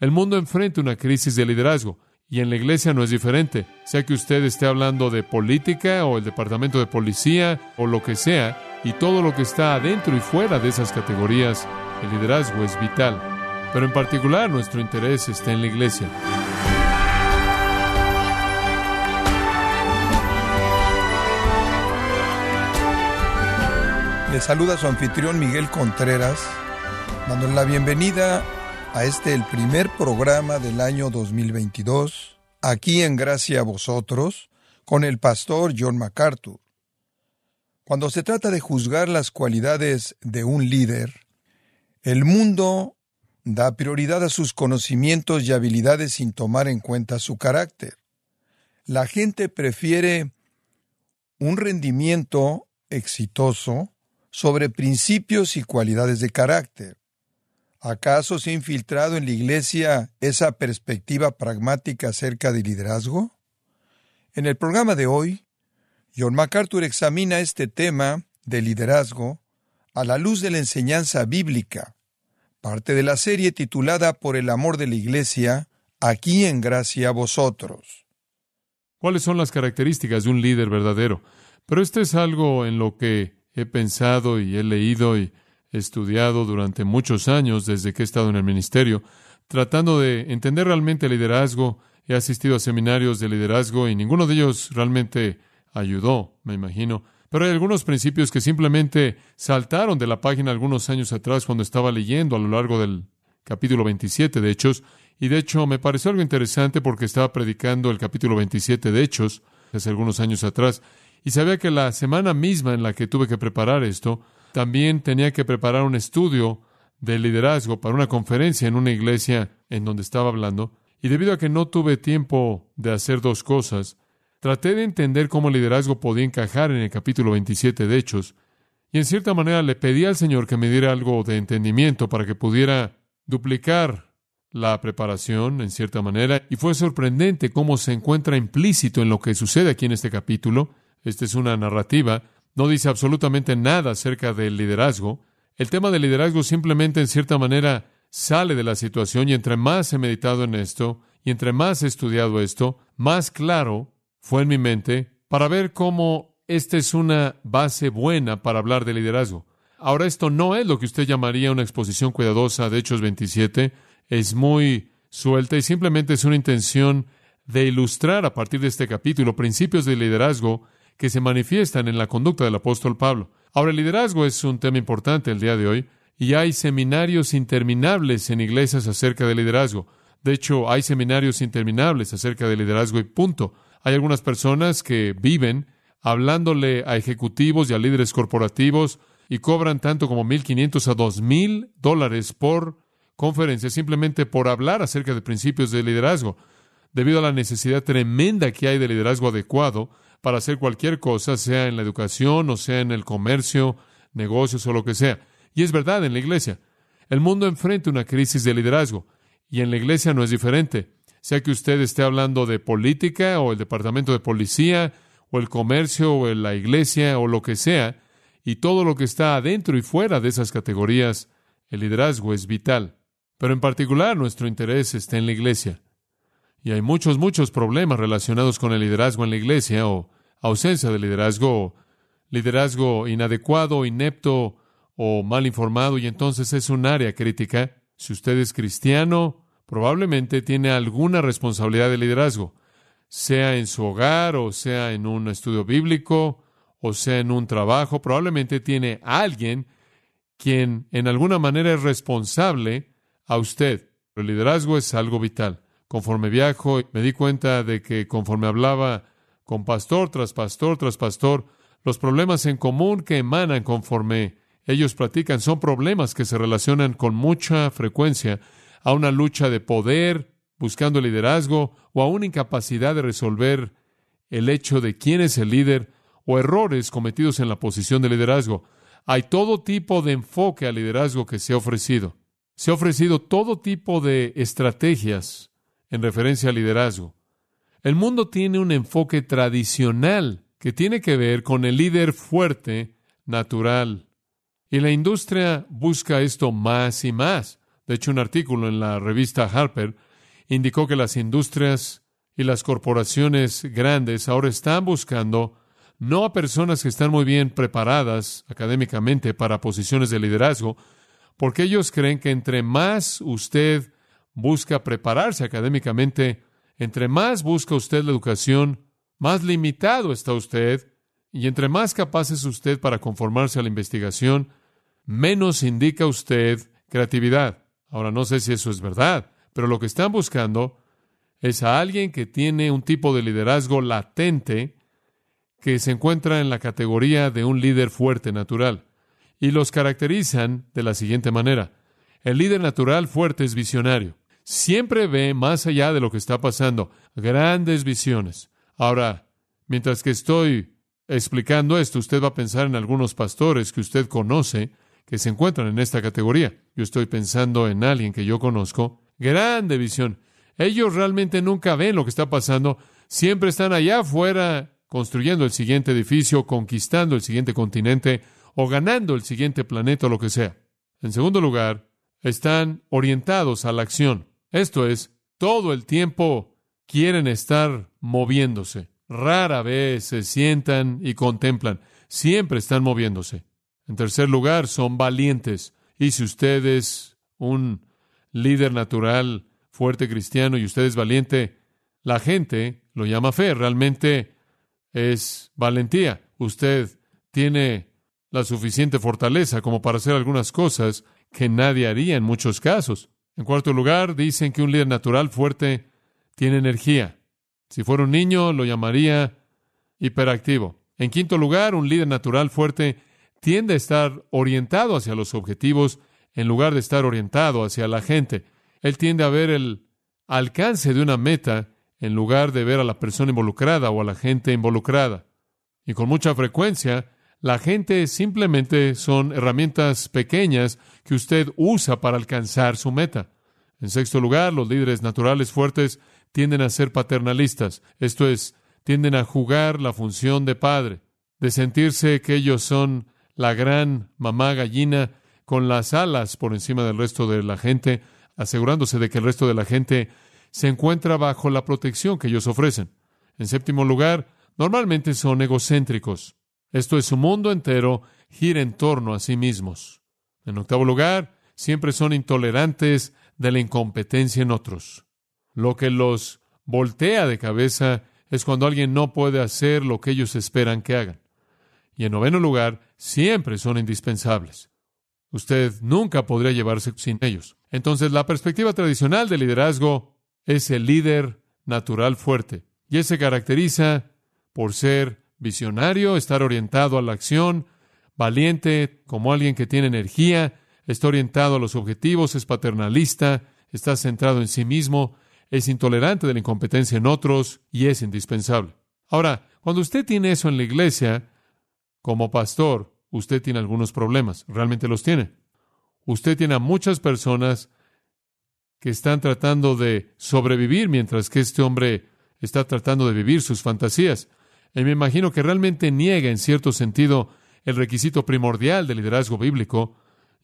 El mundo enfrenta una crisis de liderazgo y en la iglesia no es diferente. Sea que usted esté hablando de política o el departamento de policía o lo que sea, y todo lo que está adentro y fuera de esas categorías, el liderazgo es vital. Pero en particular nuestro interés está en la iglesia. Le saluda su anfitrión Miguel Contreras, dándole la bienvenida a este el primer programa del año 2022, aquí en Gracia a vosotros, con el pastor John MacArthur. Cuando se trata de juzgar las cualidades de un líder, el mundo da prioridad a sus conocimientos y habilidades sin tomar en cuenta su carácter. La gente prefiere un rendimiento exitoso sobre principios y cualidades de carácter. ¿Acaso se ha infiltrado en la Iglesia esa perspectiva pragmática acerca del liderazgo? En el programa de hoy, John MacArthur examina este tema de liderazgo a la luz de la enseñanza bíblica, parte de la serie titulada Por el amor de la Iglesia, aquí en gracia a vosotros. ¿Cuáles son las características de un líder verdadero? Pero esto es algo en lo que he pensado y he leído y estudiado durante muchos años desde que he estado en el ministerio, tratando de entender realmente el liderazgo. He asistido a seminarios de liderazgo y ninguno de ellos realmente ayudó, me imagino. Pero hay algunos principios que simplemente saltaron de la página algunos años atrás cuando estaba leyendo a lo largo del capítulo 27 de Hechos. Y de hecho me pareció algo interesante porque estaba predicando el capítulo 27 de Hechos hace algunos años atrás. Y sabía que la semana misma en la que tuve que preparar esto, también tenía que preparar un estudio de liderazgo para una conferencia en una iglesia en donde estaba hablando, y debido a que no tuve tiempo de hacer dos cosas, traté de entender cómo el liderazgo podía encajar en el capítulo 27 de Hechos, y en cierta manera le pedí al Señor que me diera algo de entendimiento para que pudiera duplicar la preparación en cierta manera, y fue sorprendente cómo se encuentra implícito en lo que sucede aquí en este capítulo. Esta es una narrativa no dice absolutamente nada acerca del liderazgo. El tema del liderazgo simplemente en cierta manera sale de la situación y entre más he meditado en esto y entre más he estudiado esto, más claro fue en mi mente para ver cómo esta es una base buena para hablar de liderazgo. Ahora esto no es lo que usted llamaría una exposición cuidadosa de Hechos 27, es muy suelta y simplemente es una intención de ilustrar a partir de este capítulo principios de liderazgo que se manifiestan en la conducta del apóstol Pablo. Ahora, el liderazgo es un tema importante el día de hoy y hay seminarios interminables en iglesias acerca del liderazgo. De hecho, hay seminarios interminables acerca del liderazgo y punto. Hay algunas personas que viven hablándole a ejecutivos y a líderes corporativos y cobran tanto como 1.500 a 2.000 dólares por conferencia simplemente por hablar acerca de principios de liderazgo. Debido a la necesidad tremenda que hay de liderazgo adecuado, para hacer cualquier cosa, sea en la educación o sea en el comercio, negocios o lo que sea. Y es verdad en la iglesia. El mundo enfrenta una crisis de liderazgo y en la iglesia no es diferente. Sea que usted esté hablando de política o el departamento de policía o el comercio o la iglesia o lo que sea, y todo lo que está adentro y fuera de esas categorías, el liderazgo es vital. Pero en particular nuestro interés está en la iglesia. Y hay muchos, muchos problemas relacionados con el liderazgo en la iglesia o ausencia de liderazgo, o liderazgo inadecuado, inepto o mal informado, y entonces es un área crítica. Si usted es cristiano, probablemente tiene alguna responsabilidad de liderazgo, sea en su hogar o sea en un estudio bíblico o sea en un trabajo, probablemente tiene alguien quien en alguna manera es responsable a usted. El liderazgo es algo vital conforme viajo, me di cuenta de que conforme hablaba con pastor tras pastor tras pastor, los problemas en común que emanan conforme ellos practican son problemas que se relacionan con mucha frecuencia a una lucha de poder, buscando liderazgo o a una incapacidad de resolver el hecho de quién es el líder o errores cometidos en la posición de liderazgo. Hay todo tipo de enfoque al liderazgo que se ha ofrecido. Se ha ofrecido todo tipo de estrategias en referencia al liderazgo. El mundo tiene un enfoque tradicional que tiene que ver con el líder fuerte, natural. Y la industria busca esto más y más. De hecho, un artículo en la revista Harper indicó que las industrias y las corporaciones grandes ahora están buscando no a personas que están muy bien preparadas académicamente para posiciones de liderazgo, porque ellos creen que entre más usted busca prepararse académicamente, entre más busca usted la educación, más limitado está usted, y entre más capaz es usted para conformarse a la investigación, menos indica usted creatividad. Ahora no sé si eso es verdad, pero lo que están buscando es a alguien que tiene un tipo de liderazgo latente que se encuentra en la categoría de un líder fuerte natural. Y los caracterizan de la siguiente manera. El líder natural fuerte es visionario. Siempre ve más allá de lo que está pasando, grandes visiones. Ahora, mientras que estoy explicando esto, usted va a pensar en algunos pastores que usted conoce que se encuentran en esta categoría. Yo estoy pensando en alguien que yo conozco. Grande visión. Ellos realmente nunca ven lo que está pasando. Siempre están allá afuera construyendo el siguiente edificio, conquistando el siguiente continente o ganando el siguiente planeta o lo que sea. En segundo lugar, están orientados a la acción. Esto es, todo el tiempo quieren estar moviéndose. Rara vez se sientan y contemplan. Siempre están moviéndose. En tercer lugar, son valientes. Y si usted es un líder natural, fuerte cristiano y usted es valiente, la gente lo llama fe. Realmente es valentía. Usted tiene la suficiente fortaleza como para hacer algunas cosas que nadie haría en muchos casos. En cuarto lugar, dicen que un líder natural fuerte tiene energía. Si fuera un niño, lo llamaría hiperactivo. En quinto lugar, un líder natural fuerte tiende a estar orientado hacia los objetivos en lugar de estar orientado hacia la gente. Él tiende a ver el alcance de una meta en lugar de ver a la persona involucrada o a la gente involucrada. Y con mucha frecuencia, la gente simplemente son herramientas pequeñas que usted usa para alcanzar su meta. En sexto lugar, los líderes naturales fuertes tienden a ser paternalistas, esto es, tienden a jugar la función de padre, de sentirse que ellos son la gran mamá gallina con las alas por encima del resto de la gente, asegurándose de que el resto de la gente se encuentra bajo la protección que ellos ofrecen. En séptimo lugar, normalmente son egocéntricos. Esto es, su mundo entero gira en torno a sí mismos. En octavo lugar, siempre son intolerantes de la incompetencia en otros. Lo que los voltea de cabeza es cuando alguien no puede hacer lo que ellos esperan que hagan. Y en noveno lugar, siempre son indispensables. Usted nunca podría llevarse sin ellos. Entonces, la perspectiva tradicional del liderazgo es el líder natural fuerte. Y él se caracteriza por ser visionario, estar orientado a la acción, valiente, como alguien que tiene energía, está orientado a los objetivos, es paternalista, está centrado en sí mismo, es intolerante de la incompetencia en otros y es indispensable. Ahora, cuando usted tiene eso en la iglesia, como pastor, usted tiene algunos problemas, realmente los tiene. Usted tiene a muchas personas que están tratando de sobrevivir mientras que este hombre está tratando de vivir sus fantasías. Y me imagino que realmente niega en cierto sentido el requisito primordial del liderazgo bíblico,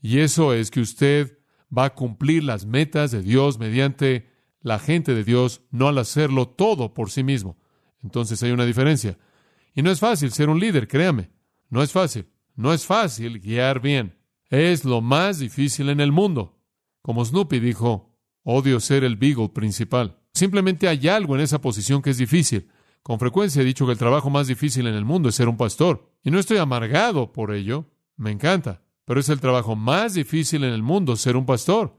y eso es que usted va a cumplir las metas de Dios mediante la gente de Dios, no al hacerlo todo por sí mismo. Entonces hay una diferencia. Y no es fácil ser un líder, créame. No es fácil. No es fácil guiar bien. Es lo más difícil en el mundo. Como Snoopy dijo, Odio ser el beagle principal. Simplemente hay algo en esa posición que es difícil. Con frecuencia he dicho que el trabajo más difícil en el mundo es ser un pastor. Y no estoy amargado por ello. Me encanta. Pero es el trabajo más difícil en el mundo ser un pastor.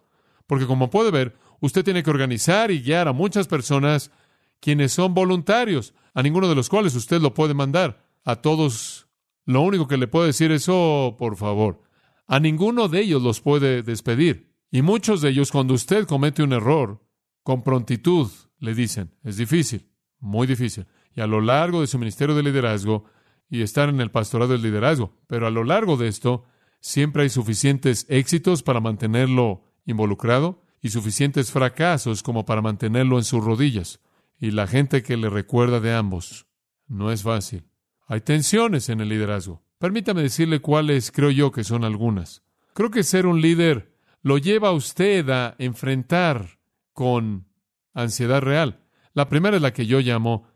Porque como puede ver, usted tiene que organizar y guiar a muchas personas quienes son voluntarios, a ninguno de los cuales usted lo puede mandar. A todos, lo único que le puedo decir es, oh, por favor, a ninguno de ellos los puede despedir. Y muchos de ellos, cuando usted comete un error, con prontitud le dicen, es difícil, muy difícil. Y a lo largo de su ministerio de liderazgo y estar en el pastorado del liderazgo, pero a lo largo de esto, siempre hay suficientes éxitos para mantenerlo involucrado y suficientes fracasos como para mantenerlo en sus rodillas. Y la gente que le recuerda de ambos, no es fácil. Hay tensiones en el liderazgo. Permítame decirle cuáles creo yo que son algunas. Creo que ser un líder lo lleva a usted a enfrentar con ansiedad real. La primera es la que yo llamo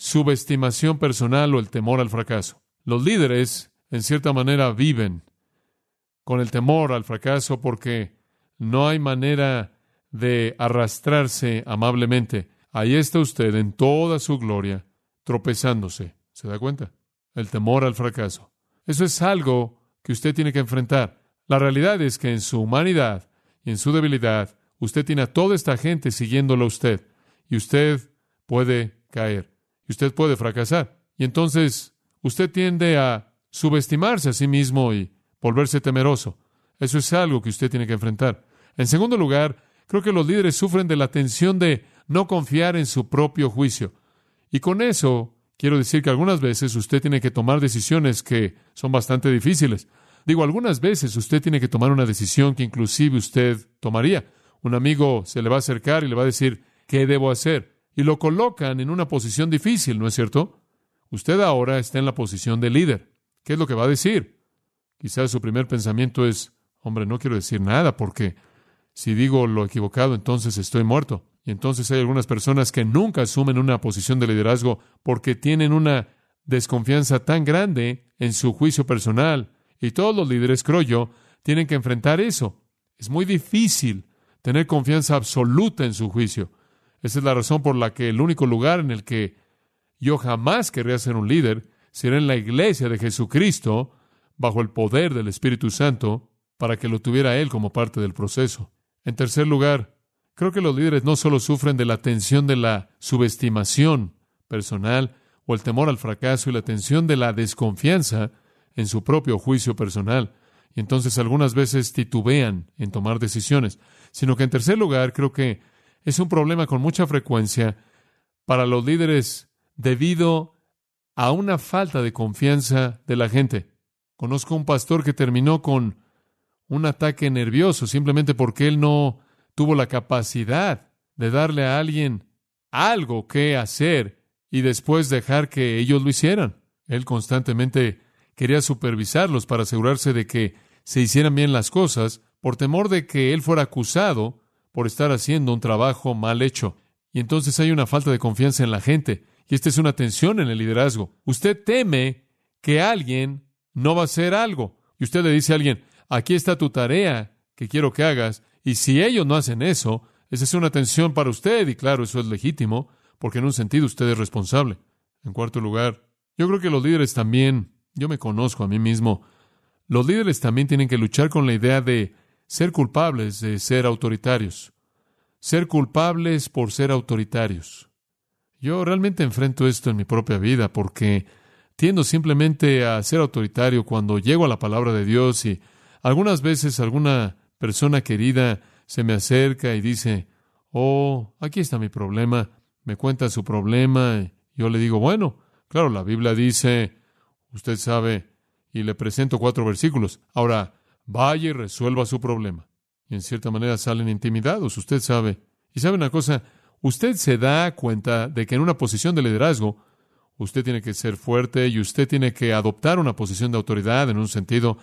subestimación personal o el temor al fracaso. Los líderes, en cierta manera, viven con el temor al fracaso porque no hay manera de arrastrarse amablemente. Ahí está usted en toda su gloria, tropezándose. ¿Se da cuenta? El temor al fracaso. Eso es algo que usted tiene que enfrentar. La realidad es que en su humanidad y en su debilidad, usted tiene a toda esta gente siguiéndolo a usted. Y usted puede caer. Usted puede fracasar. Y entonces usted tiende a subestimarse a sí mismo y volverse temeroso. Eso es algo que usted tiene que enfrentar. En segundo lugar, creo que los líderes sufren de la tensión de no confiar en su propio juicio. Y con eso quiero decir que algunas veces usted tiene que tomar decisiones que son bastante difíciles. Digo, algunas veces usted tiene que tomar una decisión que inclusive usted tomaría. Un amigo se le va a acercar y le va a decir, ¿qué debo hacer? Y lo colocan en una posición difícil, ¿no es cierto? Usted ahora está en la posición de líder. ¿Qué es lo que va a decir? Quizás su primer pensamiento es, hombre, no quiero decir nada porque si digo lo equivocado, entonces estoy muerto. Y entonces hay algunas personas que nunca asumen una posición de liderazgo porque tienen una desconfianza tan grande en su juicio personal. Y todos los líderes, creo yo, tienen que enfrentar eso. Es muy difícil tener confianza absoluta en su juicio. Esa es la razón por la que el único lugar en el que yo jamás querría ser un líder será en la iglesia de Jesucristo, bajo el poder del Espíritu Santo para que lo tuviera Él como parte del proceso. En tercer lugar, creo que los líderes no solo sufren de la tensión de la subestimación personal o el temor al fracaso y la tensión de la desconfianza en su propio juicio personal, y entonces algunas veces titubean en tomar decisiones, sino que en tercer lugar creo que es un problema con mucha frecuencia para los líderes debido a una falta de confianza de la gente. Conozco un pastor que terminó con un ataque nervioso simplemente porque él no tuvo la capacidad de darle a alguien algo que hacer y después dejar que ellos lo hicieran. Él constantemente quería supervisarlos para asegurarse de que se hicieran bien las cosas por temor de que él fuera acusado por estar haciendo un trabajo mal hecho. Y entonces hay una falta de confianza en la gente. Y esta es una tensión en el liderazgo. Usted teme que alguien no va a hacer algo. Y usted le dice a alguien, aquí está tu tarea que quiero que hagas, y si ellos no hacen eso, esa es una tensión para usted, y claro, eso es legítimo, porque en un sentido usted es responsable. En cuarto lugar, yo creo que los líderes también, yo me conozco a mí mismo, los líderes también tienen que luchar con la idea de ser culpables de ser autoritarios, ser culpables por ser autoritarios. Yo realmente enfrento esto en mi propia vida porque tiendo simplemente a ser autoritario cuando llego a la palabra de Dios y algunas veces alguna persona querida se me acerca y dice, oh, aquí está mi problema, me cuenta su problema, yo le digo, bueno, claro, la Biblia dice, usted sabe, y le presento cuatro versículos, ahora, vaya y resuelva su problema. Y en cierta manera salen intimidados, usted sabe. Y sabe una cosa, usted se da cuenta de que en una posición de liderazgo, Usted tiene que ser fuerte y usted tiene que adoptar una posición de autoridad en un sentido.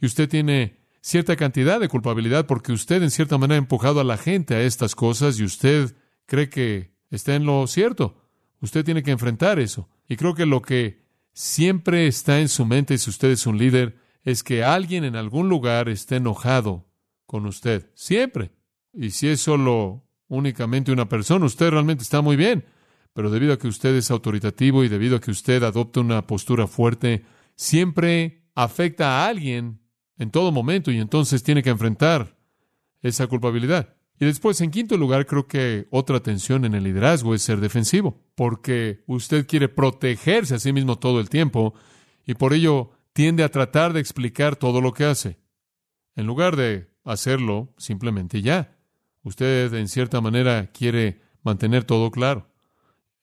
Y usted tiene cierta cantidad de culpabilidad porque usted en cierta manera ha empujado a la gente a estas cosas y usted cree que está en lo cierto. Usted tiene que enfrentar eso. Y creo que lo que siempre está en su mente si usted es un líder es que alguien en algún lugar esté enojado con usted. Siempre. Y si es solo únicamente una persona, usted realmente está muy bien. Pero debido a que usted es autoritativo y debido a que usted adopta una postura fuerte, siempre afecta a alguien en todo momento y entonces tiene que enfrentar esa culpabilidad. Y después, en quinto lugar, creo que otra tensión en el liderazgo es ser defensivo, porque usted quiere protegerse a sí mismo todo el tiempo y por ello tiende a tratar de explicar todo lo que hace, en lugar de hacerlo simplemente ya. Usted, en cierta manera, quiere mantener todo claro.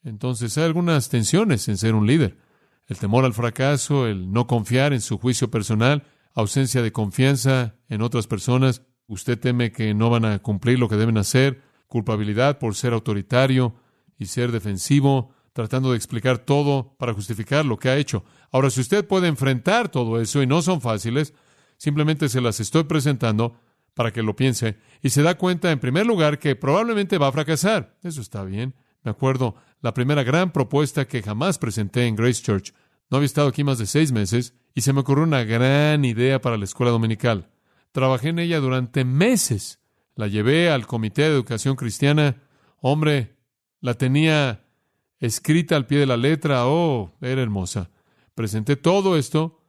Entonces hay algunas tensiones en ser un líder. El temor al fracaso, el no confiar en su juicio personal, ausencia de confianza en otras personas, usted teme que no van a cumplir lo que deben hacer, culpabilidad por ser autoritario y ser defensivo, tratando de explicar todo para justificar lo que ha hecho. Ahora, si usted puede enfrentar todo eso y no son fáciles, simplemente se las estoy presentando para que lo piense y se da cuenta, en primer lugar, que probablemente va a fracasar. Eso está bien. Me acuerdo la primera gran propuesta que jamás presenté en Grace Church. No había estado aquí más de seis meses y se me ocurrió una gran idea para la escuela dominical. Trabajé en ella durante meses. La llevé al Comité de Educación Cristiana. Hombre, la tenía escrita al pie de la letra. Oh, era hermosa. Presenté todo esto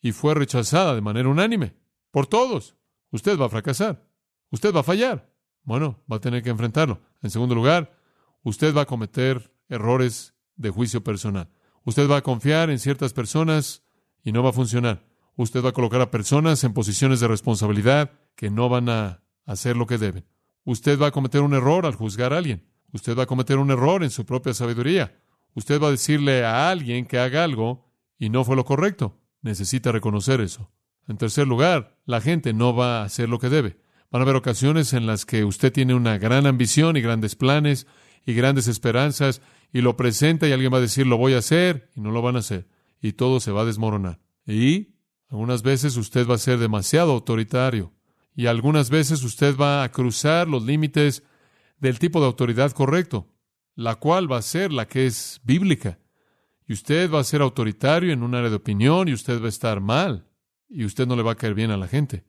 y fue rechazada de manera unánime por todos. Usted va a fracasar. Usted va a fallar. Bueno, va a tener que enfrentarlo. En segundo lugar, usted va a cometer errores de juicio personal. Usted va a confiar en ciertas personas y no va a funcionar. Usted va a colocar a personas en posiciones de responsabilidad que no van a hacer lo que deben. Usted va a cometer un error al juzgar a alguien. Usted va a cometer un error en su propia sabiduría. Usted va a decirle a alguien que haga algo y no fue lo correcto. Necesita reconocer eso. En tercer lugar, la gente no va a hacer lo que debe. Van a haber ocasiones en las que usted tiene una gran ambición y grandes planes y grandes esperanzas y lo presenta y alguien va a decir lo voy a hacer y no lo van a hacer y todo se va a desmoronar. Y algunas veces usted va a ser demasiado autoritario y algunas veces usted va a cruzar los límites del tipo de autoridad correcto, la cual va a ser la que es bíblica. Y usted va a ser autoritario en un área de opinión y usted va a estar mal y usted no le va a caer bien a la gente.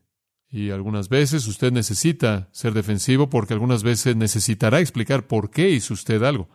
Y algunas veces usted necesita ser defensivo porque algunas veces necesitará explicar por qué hizo usted algo.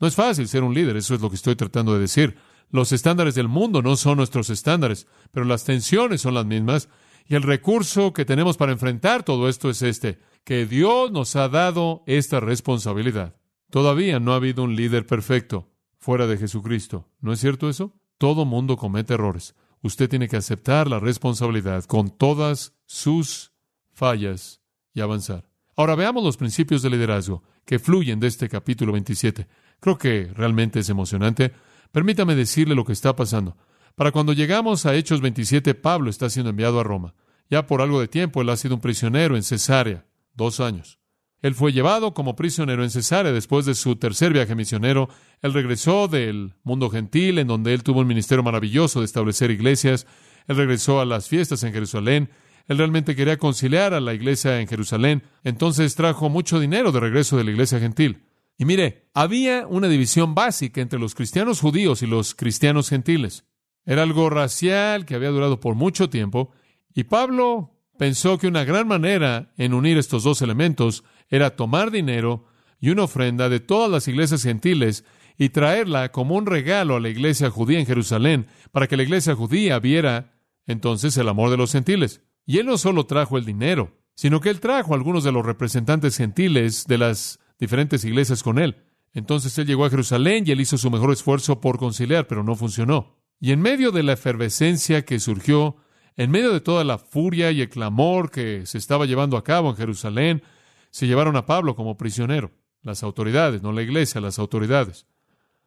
No es fácil ser un líder, eso es lo que estoy tratando de decir. Los estándares del mundo no son nuestros estándares, pero las tensiones son las mismas y el recurso que tenemos para enfrentar todo esto es este, que Dios nos ha dado esta responsabilidad. Todavía no ha habido un líder perfecto fuera de Jesucristo. ¿No es cierto eso? Todo mundo comete errores. Usted tiene que aceptar la responsabilidad con todas sus fallas y avanzar. Ahora veamos los principios de liderazgo que fluyen de este capítulo 27. Creo que realmente es emocionante. Permítame decirle lo que está pasando. Para cuando llegamos a Hechos 27, Pablo está siendo enviado a Roma. Ya por algo de tiempo él ha sido un prisionero en Cesarea, dos años. Él fue llevado como prisionero en Cesarea después de su tercer viaje misionero. Él regresó del mundo gentil, en donde él tuvo un ministerio maravilloso de establecer iglesias. Él regresó a las fiestas en Jerusalén. Él realmente quería conciliar a la iglesia en Jerusalén. Entonces trajo mucho dinero de regreso de la iglesia gentil. Y mire, había una división básica entre los cristianos judíos y los cristianos gentiles. Era algo racial que había durado por mucho tiempo. Y Pablo pensó que una gran manera en unir estos dos elementos era tomar dinero y una ofrenda de todas las iglesias gentiles y traerla como un regalo a la iglesia judía en Jerusalén para que la iglesia judía viera entonces el amor de los gentiles. Y él no solo trajo el dinero, sino que él trajo a algunos de los representantes gentiles de las diferentes iglesias con él. Entonces él llegó a Jerusalén y él hizo su mejor esfuerzo por conciliar, pero no funcionó. Y en medio de la efervescencia que surgió, en medio de toda la furia y el clamor que se estaba llevando a cabo en Jerusalén, se llevaron a Pablo como prisionero. Las autoridades, no la iglesia, las autoridades.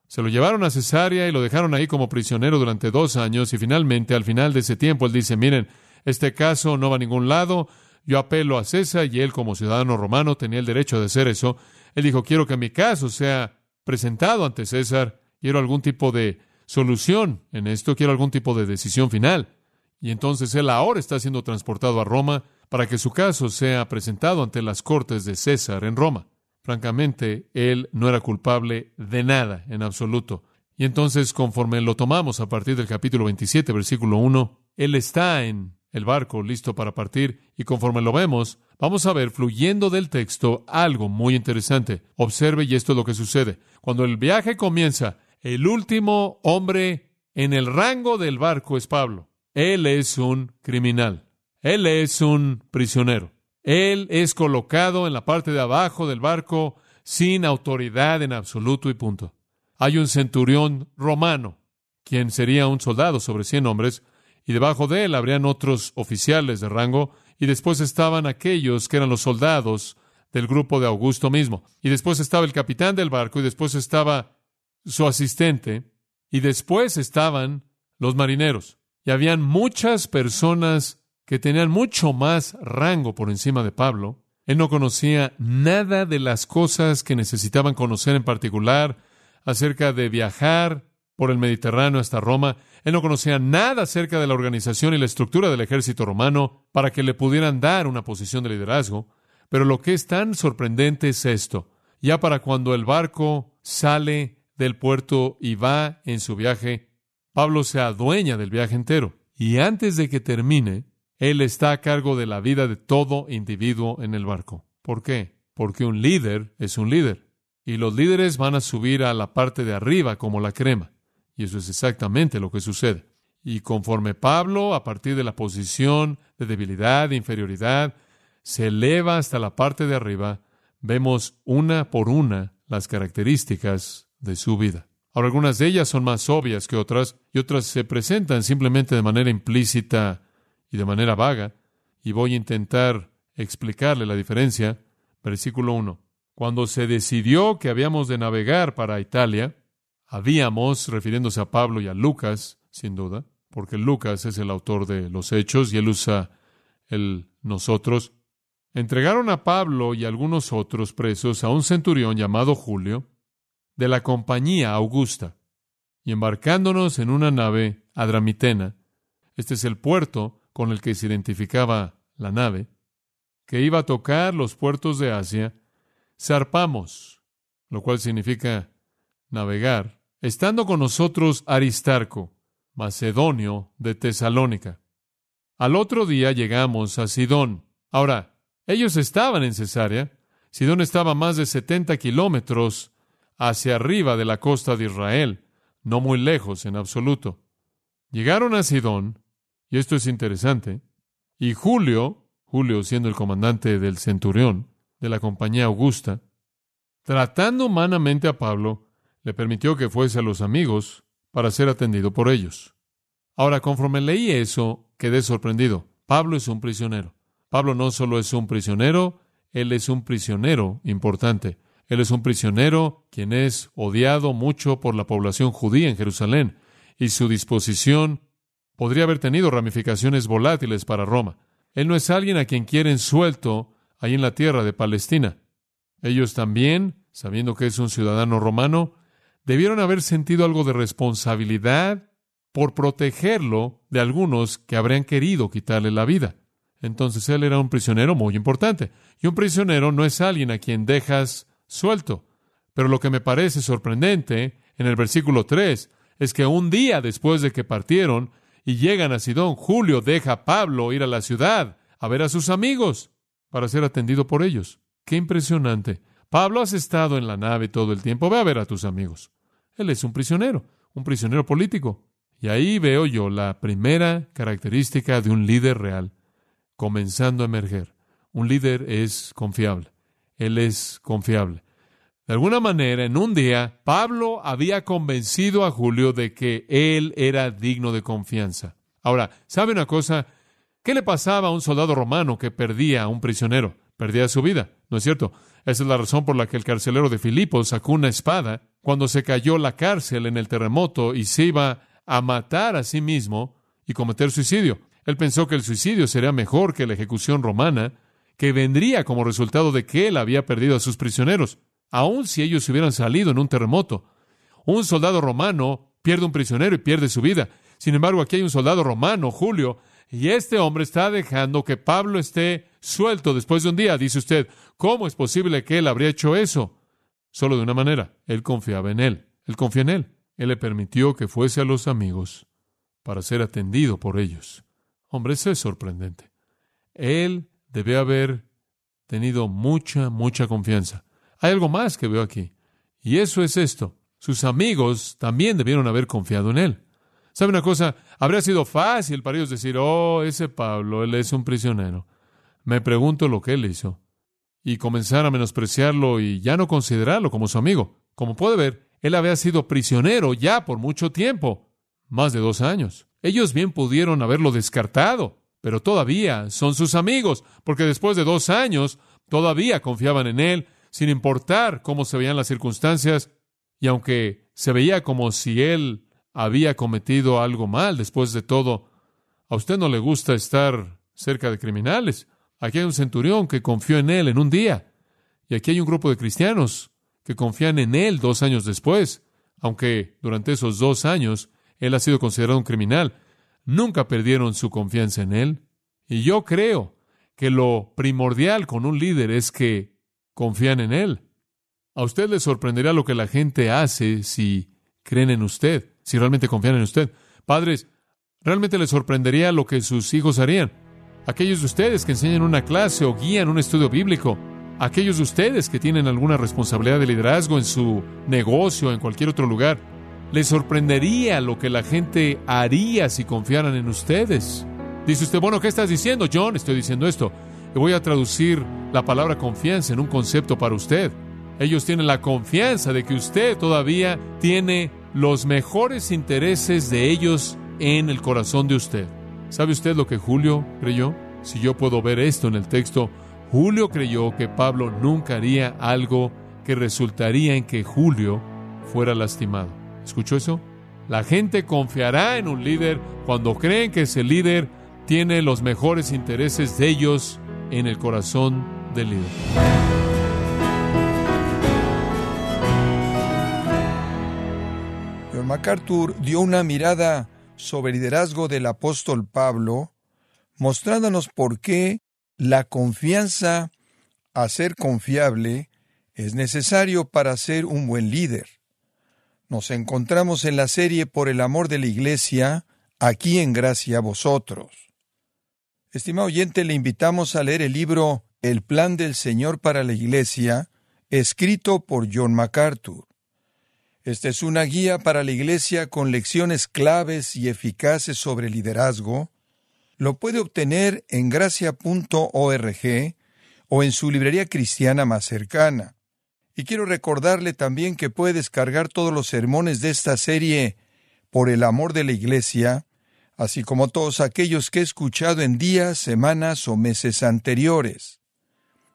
Se lo llevaron a Cesarea y lo dejaron ahí como prisionero durante dos años y finalmente, al final de ese tiempo, él dice, miren, este caso no va a ningún lado, yo apelo a César y él como ciudadano romano tenía el derecho de hacer eso. Él dijo, quiero que mi caso sea presentado ante César, quiero algún tipo de solución en esto, quiero algún tipo de decisión final. Y entonces él ahora está siendo transportado a Roma para que su caso sea presentado ante las cortes de César en Roma. Francamente, él no era culpable de nada en absoluto. Y entonces, conforme lo tomamos a partir del capítulo 27, versículo 1, él está en el barco listo para partir y conforme lo vemos, vamos a ver fluyendo del texto algo muy interesante. Observe y esto es lo que sucede. Cuando el viaje comienza, el último hombre en el rango del barco es Pablo. Él es un criminal. Él es un prisionero. Él es colocado en la parte de abajo del barco sin autoridad en absoluto y punto. Hay un centurión romano, quien sería un soldado sobre cien hombres, y debajo de él habrían otros oficiales de rango, y después estaban aquellos que eran los soldados del grupo de Augusto mismo, y después estaba el capitán del barco, y después estaba su asistente, y después estaban los marineros. Y habían muchas personas que tenían mucho más rango por encima de Pablo. Él no conocía nada de las cosas que necesitaban conocer en particular acerca de viajar por el Mediterráneo hasta Roma. Él no conocía nada acerca de la organización y la estructura del ejército romano para que le pudieran dar una posición de liderazgo. Pero lo que es tan sorprendente es esto. Ya para cuando el barco sale del puerto y va en su viaje, Pablo se adueña del viaje entero. Y antes de que termine, él está a cargo de la vida de todo individuo en el barco. ¿Por qué? Porque un líder es un líder. Y los líderes van a subir a la parte de arriba como la crema. Y eso es exactamente lo que sucede. Y conforme Pablo, a partir de la posición de debilidad, de inferioridad, se eleva hasta la parte de arriba, vemos una por una las características de su vida. Ahora, algunas de ellas son más obvias que otras y otras se presentan simplemente de manera implícita y de manera vaga, y voy a intentar explicarle la diferencia. Versículo 1. Cuando se decidió que habíamos de navegar para Italia, habíamos, refiriéndose a Pablo y a Lucas, sin duda, porque Lucas es el autor de los hechos y él usa el nosotros, entregaron a Pablo y algunos otros presos a un centurión llamado Julio, de la compañía Augusta, y embarcándonos en una nave adramitena, este es el puerto con el que se identificaba la nave, que iba a tocar los puertos de Asia, zarpamos, lo cual significa navegar, estando con nosotros Aristarco, macedonio de Tesalónica. Al otro día llegamos a Sidón. Ahora, ellos estaban en Cesarea. Sidón estaba más de 70 kilómetros hacia arriba de la costa de Israel, no muy lejos en absoluto. Llegaron a Sidón y esto es interesante. Y Julio, Julio siendo el comandante del centurión de la compañía Augusta, tratando humanamente a Pablo, le permitió que fuese a los amigos para ser atendido por ellos. Ahora, conforme leí eso, quedé sorprendido. Pablo es un prisionero. Pablo no solo es un prisionero, él es un prisionero importante. Él es un prisionero quien es odiado mucho por la población judía en Jerusalén, y su disposición podría haber tenido ramificaciones volátiles para Roma. Él no es alguien a quien quieren suelto ahí en la tierra de Palestina. Ellos también, sabiendo que es un ciudadano romano, debieron haber sentido algo de responsabilidad por protegerlo de algunos que habrían querido quitarle la vida. Entonces él era un prisionero muy importante. Y un prisionero no es alguien a quien dejas suelto. Pero lo que me parece sorprendente en el versículo 3 es que un día después de que partieron, y llegan a Sidón. Julio deja a Pablo ir a la ciudad a ver a sus amigos para ser atendido por ellos. Qué impresionante. Pablo, has estado en la nave todo el tiempo. Ve a ver a tus amigos. Él es un prisionero, un prisionero político. Y ahí veo yo la primera característica de un líder real, comenzando a emerger. Un líder es confiable. Él es confiable. De alguna manera, en un día, Pablo había convencido a Julio de que él era digno de confianza. Ahora, ¿sabe una cosa? ¿Qué le pasaba a un soldado romano que perdía a un prisionero? Perdía su vida, ¿no es cierto? Esa es la razón por la que el carcelero de Filipos sacó una espada cuando se cayó la cárcel en el terremoto y se iba a matar a sí mismo y cometer suicidio. Él pensó que el suicidio sería mejor que la ejecución romana, que vendría como resultado de que él había perdido a sus prisioneros aun si ellos hubieran salido en un terremoto. Un soldado romano pierde un prisionero y pierde su vida. Sin embargo, aquí hay un soldado romano, Julio, y este hombre está dejando que Pablo esté suelto después de un día. Dice usted, ¿cómo es posible que él habría hecho eso? Solo de una manera. Él confiaba en él. Él confía en él. Él le permitió que fuese a los amigos para ser atendido por ellos. Hombre, eso es sorprendente. Él debe haber tenido mucha, mucha confianza. Hay algo más que veo aquí. Y eso es esto. Sus amigos también debieron haber confiado en él. ¿Sabe una cosa? Habría sido fácil para ellos decir, oh, ese Pablo, él es un prisionero. Me pregunto lo que él hizo. Y comenzar a menospreciarlo y ya no considerarlo como su amigo. Como puede ver, él había sido prisionero ya por mucho tiempo, más de dos años. Ellos bien pudieron haberlo descartado, pero todavía son sus amigos, porque después de dos años todavía confiaban en él sin importar cómo se veían las circunstancias, y aunque se veía como si él había cometido algo mal después de todo, a usted no le gusta estar cerca de criminales. Aquí hay un centurión que confió en él en un día, y aquí hay un grupo de cristianos que confían en él dos años después. aunque durante esos dos años él ha sido considerado un criminal, nunca perdieron su confianza en él. Y yo creo que lo primordial con un líder es que confían en él. A usted le sorprenderá lo que la gente hace si creen en usted, si realmente confían en usted. Padres, realmente les sorprendería lo que sus hijos harían. Aquellos de ustedes que enseñan una clase o guían un estudio bíblico, aquellos de ustedes que tienen alguna responsabilidad de liderazgo en su negocio o en cualquier otro lugar, les sorprendería lo que la gente haría si confiaran en ustedes. Dice usted, bueno, ¿qué estás diciendo, John? Estoy diciendo esto. Y voy a traducir la palabra confianza en un concepto para usted. Ellos tienen la confianza de que usted todavía tiene los mejores intereses de ellos en el corazón de usted. ¿Sabe usted lo que Julio creyó? Si yo puedo ver esto en el texto, Julio creyó que Pablo nunca haría algo que resultaría en que Julio fuera lastimado. ¿Escuchó eso? La gente confiará en un líder cuando creen que ese líder tiene los mejores intereses de ellos en el corazón del líder. John MacArthur dio una mirada sobre el liderazgo del apóstol Pablo, mostrándonos por qué la confianza a ser confiable es necesario para ser un buen líder. Nos encontramos en la serie Por el amor de la Iglesia, aquí en Gracia a vosotros. Estimado oyente, le invitamos a leer el libro El plan del Señor para la Iglesia, escrito por John MacArthur. Esta es una guía para la Iglesia con lecciones claves y eficaces sobre liderazgo. Lo puede obtener en gracia.org o en su librería cristiana más cercana. Y quiero recordarle también que puede descargar todos los sermones de esta serie por el amor de la Iglesia así como todos aquellos que he escuchado en días, semanas o meses anteriores.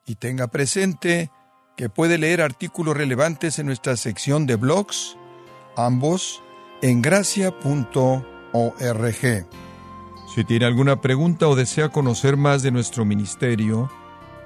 Y tenga presente que puede leer artículos relevantes en nuestra sección de blogs, ambos en gracia.org. Si tiene alguna pregunta o desea conocer más de nuestro ministerio,